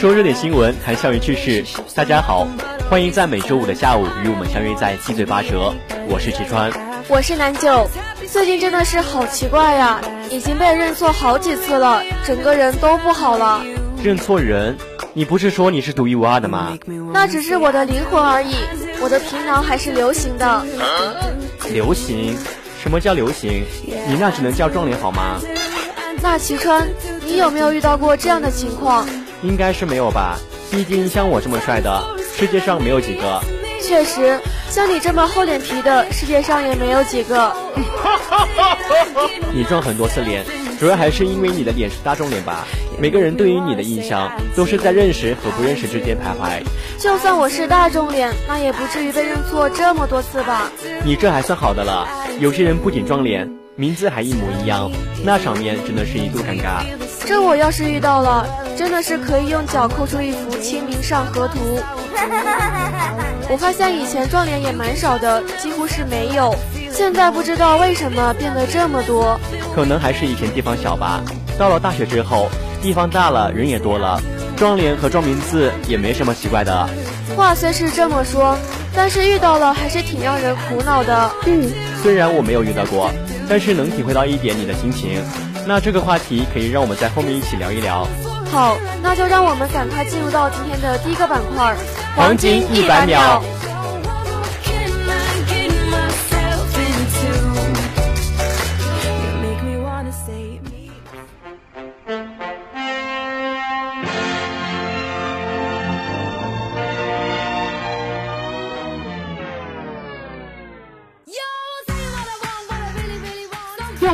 说热点新闻，谈校园趣事。大家好，欢迎在每周五的下午与我们相约在七嘴八舌。我是齐川，我是南九。最近真的是好奇怪呀，已经被认错好几次了，整个人都不好了。认错人？你不是说你是独一无二的吗？那只是我的灵魂而已，我的皮囊还是流行的。流行？什么叫流行？你那只能叫撞脸好吗？那齐川，你有没有遇到过这样的情况？应该是没有吧，毕竟像我这么帅的，世界上没有几个。确实，像你这么厚脸皮的，世界上也没有几个。你撞很多次脸，主要还是因为你的脸是大众脸吧？每个人对于你的印象都是在认识和不认识之间徘徊。就算我是大众脸，那也不至于被认错这么多次吧？你这还算好的了，有些人不仅撞脸，名字还一模一样，那场面真的是一度尴尬。这我要是遇到了，真的是可以用脚抠出一幅《清明上河图》。我发现以前撞脸也蛮少的，几乎是没有。现在不知道为什么变得这么多，可能还是以前地方小吧。到了大学之后，地方大了，人也多了，撞脸和撞名字也没什么奇怪的。话虽是这么说，但是遇到了还是挺让人苦恼的。嗯，虽然我没有遇到过，但是能体会到一点你的心情。那这个话题可以让我们在后面一起聊一聊。好，那就让我们赶快进入到今天的第一个板块——黄金一百秒。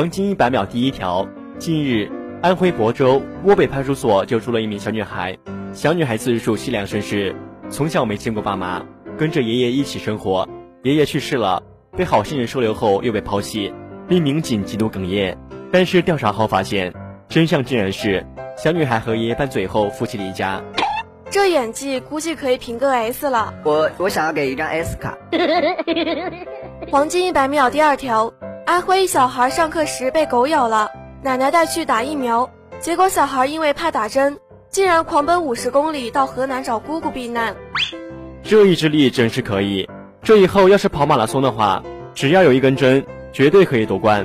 黄金一百秒第一条：近日，安徽亳州涡北派出所救出了一名小女孩。小女孩自述凄凉身世，从小没见过爸妈，跟着爷爷一起生活。爷爷去世了，被好心人收留后又被抛弃，令民警极度哽咽。但是调查后发现，真相竟然是小女孩和爷爷拌嘴后夫妻离家。这演技估计可以评个 S 了。我我想要给一张 S 卡。黄金一百秒第二条。安徽一小孩上课时被狗咬了，奶奶带去打疫苗，结果小孩因为怕打针，竟然狂奔五十公里到河南找姑姑避难。这意志力真是可以，这以后要是跑马拉松的话，只要有一根针，绝对可以夺冠。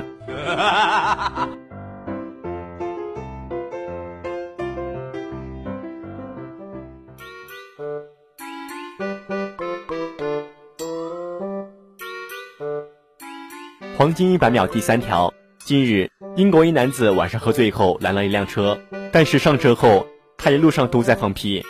黄金一百秒第三条：近日，英国一男子晚上喝醉后拦了一辆车，但是上车后他一路上都在放屁，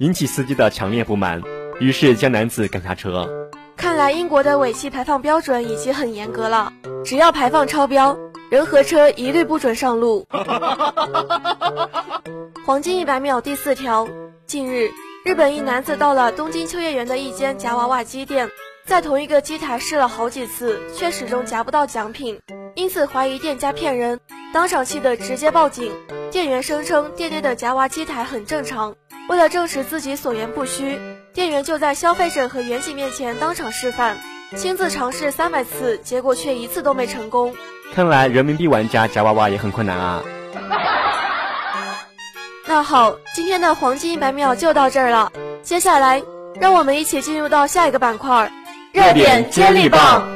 引起司机的强烈不满，于是将男子赶下车。看来英国的尾气排放标准已经很严格了，只要排放超标，人和车一律不准上路。黄金一百秒第四条：近日，日本一男子到了东京秋叶原的一间夹娃娃机店。在同一个机台试了好几次，却始终夹不到奖品，因此怀疑店家骗人，当场气得直接报警。店员声称店内的夹娃机台很正常。为了证实自己所言不虚，店员就在消费者和远景面前当场示范，亲自尝试三百次，结果却一次都没成功。看来人民币玩家夹娃娃也很困难啊。那好，今天的黄金一百秒就到这儿了。接下来，让我们一起进入到下一个板块——热点接力棒。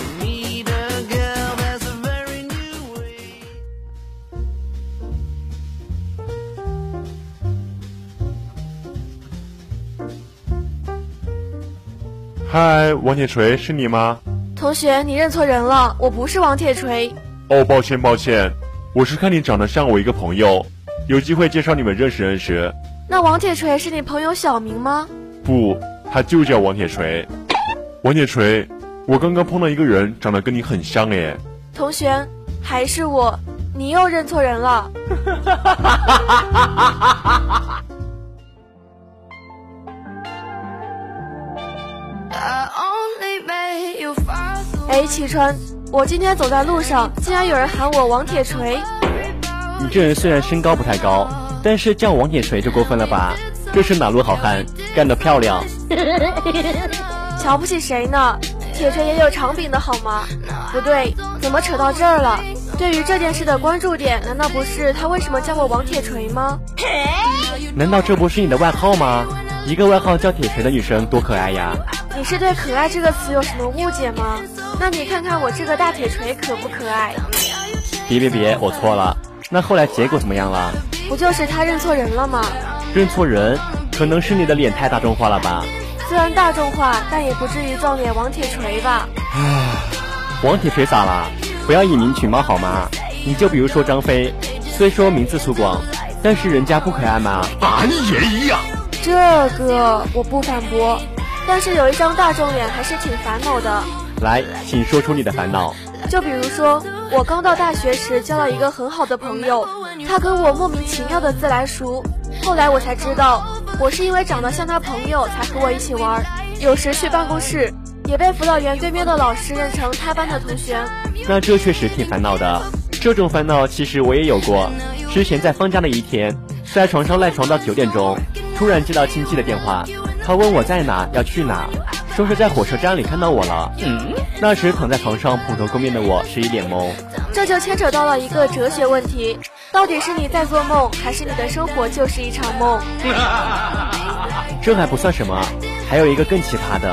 嗨，王铁锤，是你吗？同学，你认错人了，我不是王铁锤。哦，抱歉抱歉，我是看你长得像我一个朋友，有机会介绍你们认识认识。那王铁锤是你朋友小明吗？不，他就叫王铁锤。王铁锤，我刚刚碰到一个人，长得跟你很像诶。同学，还是我，你又认错人了。哎，启川，我今天走在路上，竟然有人喊我王铁锤。你这人虽然身高不太高，但是叫王铁锤就过分了吧？这是哪路好汉？干得漂亮！瞧不起谁呢？铁锤也有长柄的好吗？不对，怎么扯到这儿了？对于这件事的关注点，难道不是他为什么叫我王铁锤吗？难道这不是你的外号吗？一个外号叫铁锤的女生多可爱呀！你是对“可爱”这个词有什么误解吗？那你看看我这个大铁锤可不可爱？别别别，我错了。那后来结果怎么样了？不就是他认错人了吗？认错人，可能是你的脸太大众化了吧？虽然大众化，但也不至于撞脸王铁锤吧？唉，王铁锤咋了？不要以名取貌好吗？你就比如说张飞，虽说名字粗犷，但是人家不可爱吗？俺也一样。这个我不反驳，但是有一张大众脸还是挺烦恼的。来，请说出你的烦恼。就比如说，我刚到大学时交了一个很好的朋友，他跟我莫名其妙的自来熟，后来我才知道，我是因为长得像他朋友才和我一起玩，有时去办公室也被辅导员对面的老师认成他班的同学。那这确实挺烦恼的。这种烦恼其实我也有过。之前在放假的一天，在床上赖床到九点钟，突然接到亲戚的电话，他问我在哪，要去哪，说是在火车站里看到我了。嗯，那时躺在床上蓬头垢面的我是一脸懵。这就牵扯到了一个哲学问题：到底是你在做梦，还是你的生活就是一场梦？这还不算什么，还有一个更奇葩的，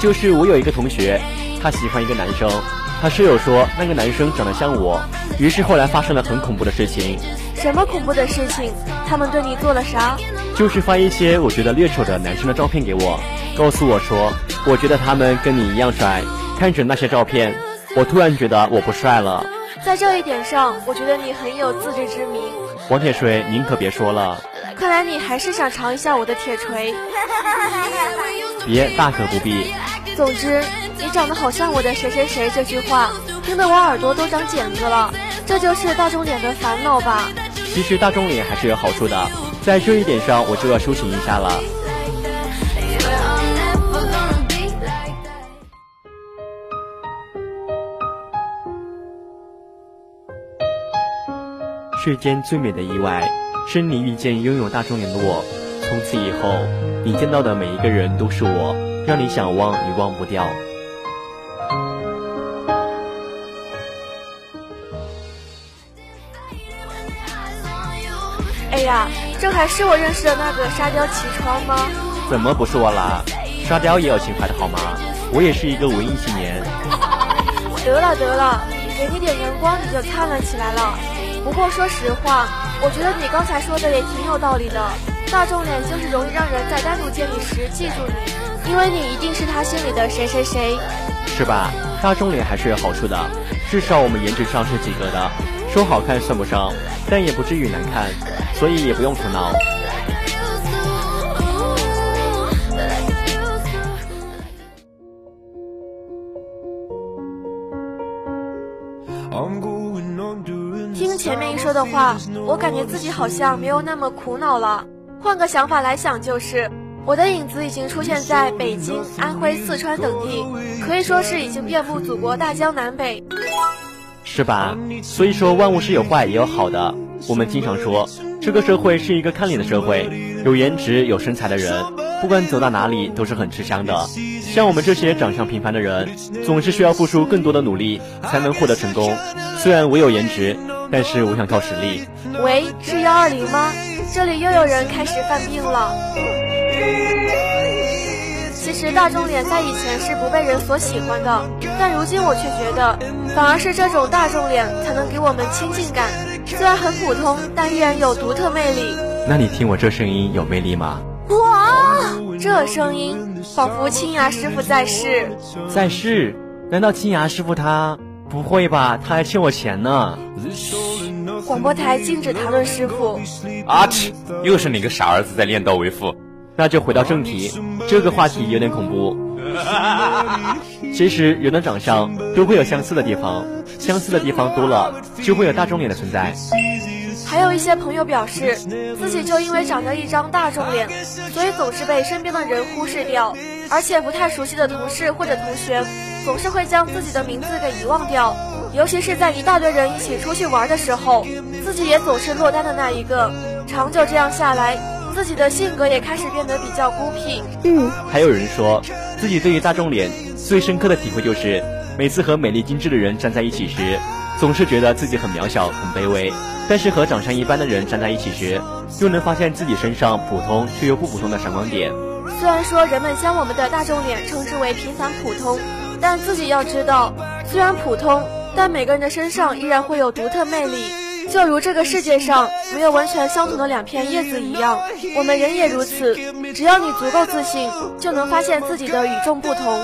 就是我有一个同学，他喜欢一个男生。他室友说那个男生长得像我，于是后来发生了很恐怖的事情。什么恐怖的事情？他们对你做了啥？就是发一些我觉得略丑的男生的照片给我，告诉我说，我觉得他们跟你一样帅。看着那些照片，我突然觉得我不帅了。在这一点上，我觉得你很有自知之明。王铁锤，您可别说了。看来你还是想尝一下我的铁锤。别，大可不必。总之，你长得好像我的谁谁谁这句话，听得我耳朵都长茧子了。这就是大众脸的烦恼吧？其实大众脸还是有好处的，在这一点上我就要修行一下了。世间最美的意外，是你遇见拥有大众脸的我。从此以后，你见到的每一个人都是我。让你想忘，也忘不掉。哎呀，这还是我认识的那个沙雕齐川吗？怎么不是我啦？沙雕也有情怀的好吗？我也是一个文艺青年。得了得了，给你点阳光你就灿烂起来了。不过说实话，我觉得你刚才说的也挺有道理的。大众脸就是容易让人在单独见你时记住你，因为你一定是他心里的谁谁谁，是吧？大众脸还是有好处的，至少我们颜值上是及格的，说好看算不上，但也不至于难看，所以也不用苦恼。听前面一说的话，我感觉自己好像没有那么苦恼了。换个想法来想，就是我的影子已经出现在北京、安徽、四川等地，可以说是已经遍布祖国大江南北，是吧？所以说万物是有坏也有好的。我们经常说，这个社会是一个看脸的社会，有颜值、有身材的人，不管走到哪里都是很吃香的。像我们这些长相平凡的人，总是需要付出更多的努力才能获得成功。虽然我有颜值，但是我想靠实力。喂，是幺二零吗？这里又有人开始犯病了。其实大众脸在以前是不被人所喜欢的，但如今我却觉得，反而是这种大众脸才能给我们亲近感。虽然很普通，但依然有独特魅力。那你听我这声音有魅力吗？哇，这声音仿佛青牙师傅在世。在世？难道青牙师傅他？不会吧，他还欠我钱呢。广播台禁止谈论师傅。阿嚏，又是哪个傻儿子在练刀为父？那就回到正题，这个话题有点恐怖。其实人的长相都会有相似的地方，相似的地方多了，就会有大众脸的存在。还有一些朋友表示，自己就因为长着一张大众脸，所以总是被身边的人忽视掉，而且不太熟悉的同事或者同学，总是会将自己的名字给遗忘掉。尤其是在一大堆人一起出去玩的时候，自己也总是落单的那一个。长久这样下来，自己的性格也开始变得比较孤僻。嗯，还有人说自己对于大众脸最深刻的体会就是，每次和美丽精致的人站在一起时，总是觉得自己很渺小、很卑微；但是和长相一般的人站在一起时，又能发现自己身上普通却又不普通的闪光点。虽然说人们将我们的大众脸称之为平凡普通，但自己要知道，虽然普通。但每个人的身上依然会有独特魅力，就如这个世界上没有完全相同的两片叶子一样，我们人也如此。只要你足够自信，就能发现自己的与众不同。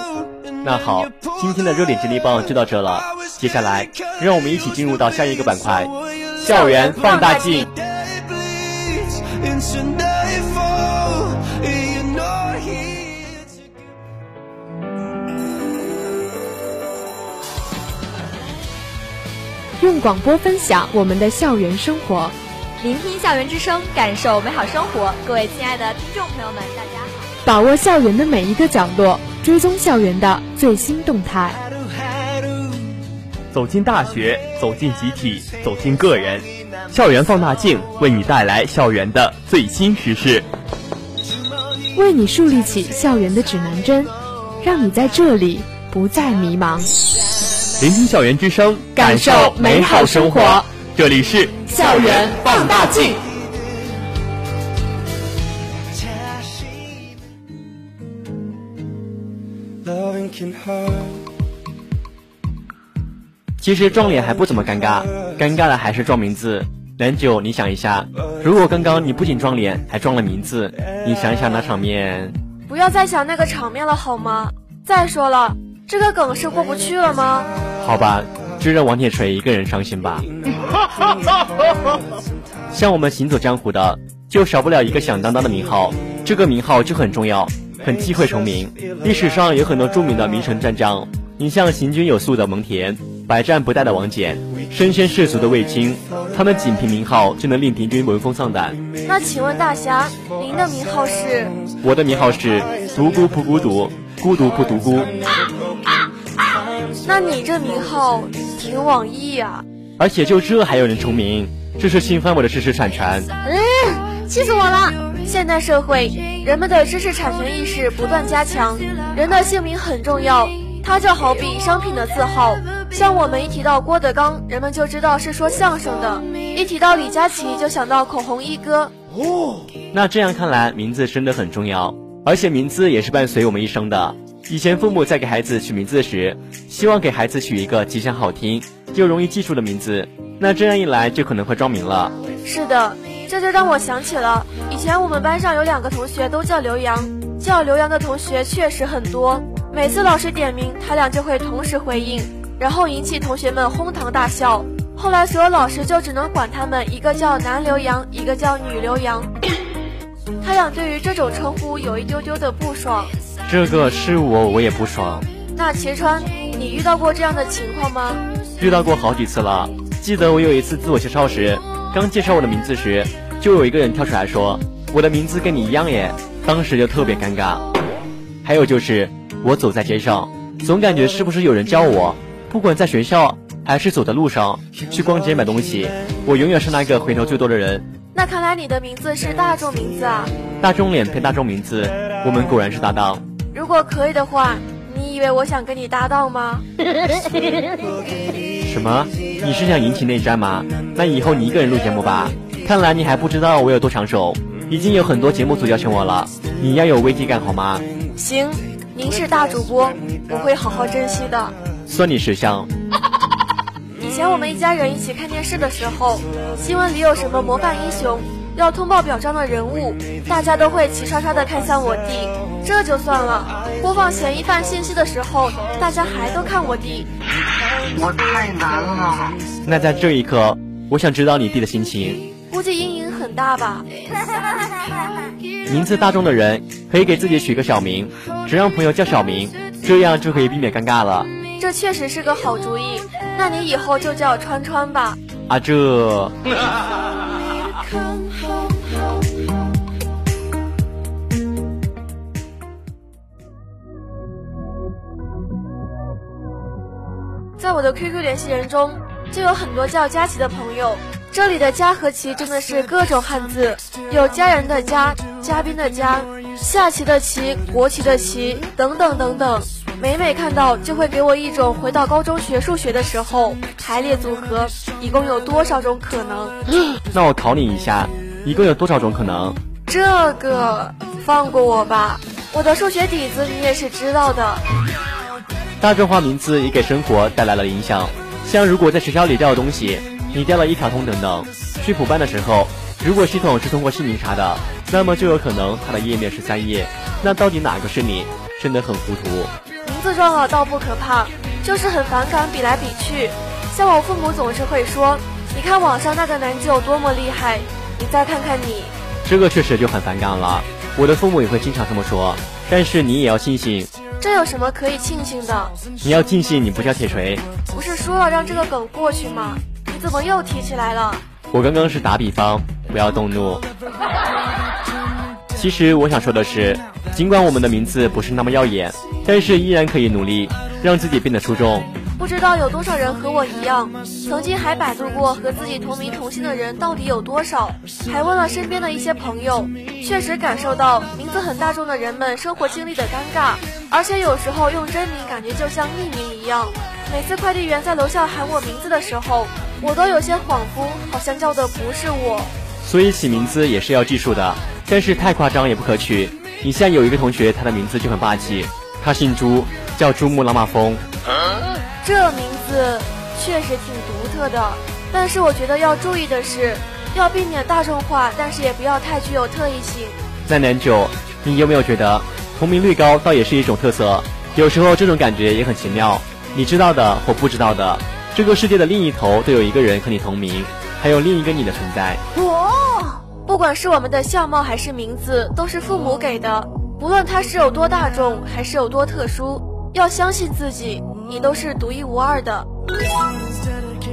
那好，今天的热点接力棒就到这了，接下来让我们一起进入到下一个板块——校园放大镜。用广播分享我们的校园生活，聆听校园之声，感受美好生活。各位亲爱的听众朋友们，大家好！把握校园的每一个角落，追踪校园的最新动态。走进大学，走进集体，走进个人，校园放大镜为你带来校园的最新时事，为你树立起校园的指南针，让你在这里不再迷茫。聆听校园之声，感受美好生活。这里是校园放大镜。其实撞脸还不怎么尴尬，尴尬的还是撞名字。南九，你想一下，如果刚刚你不仅撞脸，还撞了名字，你想一想那场面。不要再想那个场面了好吗？再说了。这个梗是过不去了吗？好吧，就让王铁锤一个人伤心吧。像我们行走江湖的，就少不了一个响当当的名号，这个名号就很重要，很忌讳重名。历史上有很多著名的名臣战将，你像行军有素的蒙恬，百战不殆的王翦，身先士卒的卫青，他们仅凭名号就能令敌军闻风丧胆。那请问大侠，您的名号是？我的名号是独孤不孤独，孤独不独孤。那你这名号挺网易啊，而且就这还有人重名，这是侵犯我的知识产权。嗯，气死我了！现代社会，人们的知识产权意识不断加强，人的姓名很重要，它就好比商品的字号。像我们一提到郭德纲，人们就知道是说相声的；一提到李佳琦，就想到口红一哥。哦，那这样看来，名字真的很重要，而且名字也是伴随我们一生的。以前父母在给孩子取名字时，希望给孩子取一个吉祥、好听又容易记住的名字，那这样一来就可能会撞名了。是的，这就让我想起了以前我们班上有两个同学都叫刘洋，叫刘洋的同学确实很多。每次老师点名，他俩就会同时回应，然后引起同学们哄堂大笑。后来所有老师就只能管他们一个叫男刘洋，一个叫女刘洋。他俩对于这种称呼有一丢丢的不爽。这个是我，我也不爽。那齐川，你遇到过这样的情况吗？遇到过好几次了。记得我有一次自我介绍时，刚介绍我的名字时，就有一个人跳出来说：“我的名字跟你一样耶。”当时就特别尴尬。还有就是我走在街上，总感觉是不是有人叫我？不管在学校还是走在路上，去逛街买东西，我永远是那个回头最多的人。那看来你的名字是大众名字啊！大众脸配大众名字，我们果然是搭档。如果可以的话，你以为我想跟你搭档吗？什么？你是想引起内战吗？那以后你一个人录节目吧。看来你还不知道我有多抢手，已经有很多节目组邀请我了。你要有危机感好吗？行，您是大主播，我会好好珍惜的。算你识相。以前我们一家人一起看电视的时候，新闻里有什么模范英雄要通报表彰的人物，大家都会齐刷刷的看向我弟。这就算了，播放嫌疑犯信息的时候，大家还都看我弟。我太难了。那在这一刻，我想知道你弟的心情。估计阴影很大吧。名字大众的人可以给自己取个小名，只让朋友叫小名，这样就可以避免尴尬了。这确实是个好主意。那你以后就叫川川吧。啊，这。在我的 QQ 联系人中，就有很多叫佳琪的朋友。这里的“佳”和“琪”真的是各种汉字，有家人的“家”、嘉宾的“嘉”、下棋的“棋”、国旗的“旗”等等等等。每每看到，就会给我一种回到高中学数学的时候，排列组合一共有多少种可能？那我考你一下，一共有多少种可能？这个放过我吧，我的数学底子你也是知道的。大众化名字也给生活带来了影响，像如果在学校里掉了东西，你掉了一卡通等等，去补办的时候，如果系统是通过姓名查的，那么就有可能它的页面是三页，那到底哪个是你？真的很糊涂。名字撞了倒不可怕，就是很反感比来比去。像我父母总是会说：“你看网上那个男舅多么厉害，你再看看你。”这个确实就很反感了。我的父母也会经常这么说，但是你也要庆幸。这有什么可以庆幸的？你要庆幸你不叫铁锤。不是说了让这个梗过去吗？你怎么又提起来了？我刚刚是打比方，不要动怒。其实我想说的是，尽管我们的名字不是那么耀眼。但是依然可以努力让自己变得出众。不知道有多少人和我一样，曾经还百度过和自己同名同姓的人到底有多少，还问了身边的一些朋友，确实感受到名字很大众的人们生活经历的尴尬，而且有时候用真名感觉就像匿名一样。每次快递员在楼下喊我名字的时候，我都有些恍惚，好像叫的不是我。所以起名字也是要技术的，但是太夸张也不可取。你像有一个同学，他的名字就很霸气。他姓朱，叫珠穆朗玛峰。这名字确实挺独特的，但是我觉得要注意的是，要避免大众化，但是也不要太具有特异性。那南九，你有没有觉得同名率高倒也是一种特色？有时候这种感觉也很奇妙。你知道的或不知道的，这个世界的另一头都有一个人和你同名，还有另一个你的存在。哦，不管是我们的相貌还是名字，都是父母给的。不论他是有多大众，还是有多特殊，要相信自己，你都是独一无二的。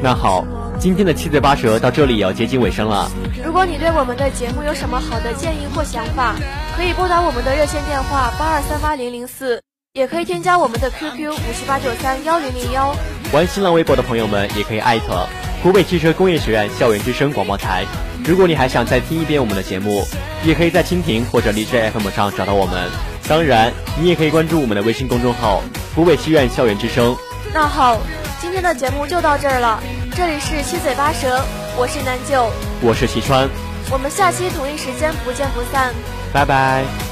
那好，今天的七嘴八舌到这里也要接近尾声了。如果你对我们的节目有什么好的建议或想法，可以拨打我们的热线电话八二三八零零四，也可以添加我们的 QQ 五七八九三幺零零幺。玩新浪微博的朋友们也可以艾特湖北汽车工业学院校园之声广播台。如果你还想再听一遍我们的节目，也可以在蜻蜓或者荔枝 FM 上找到我们。当然，你也可以关注我们的微信公众号“湖北戏院校园之声”。那好，今天的节目就到这儿了。这里是七嘴八舌，我是南九，我是齐川，我们下期同一时间不见不散。拜拜。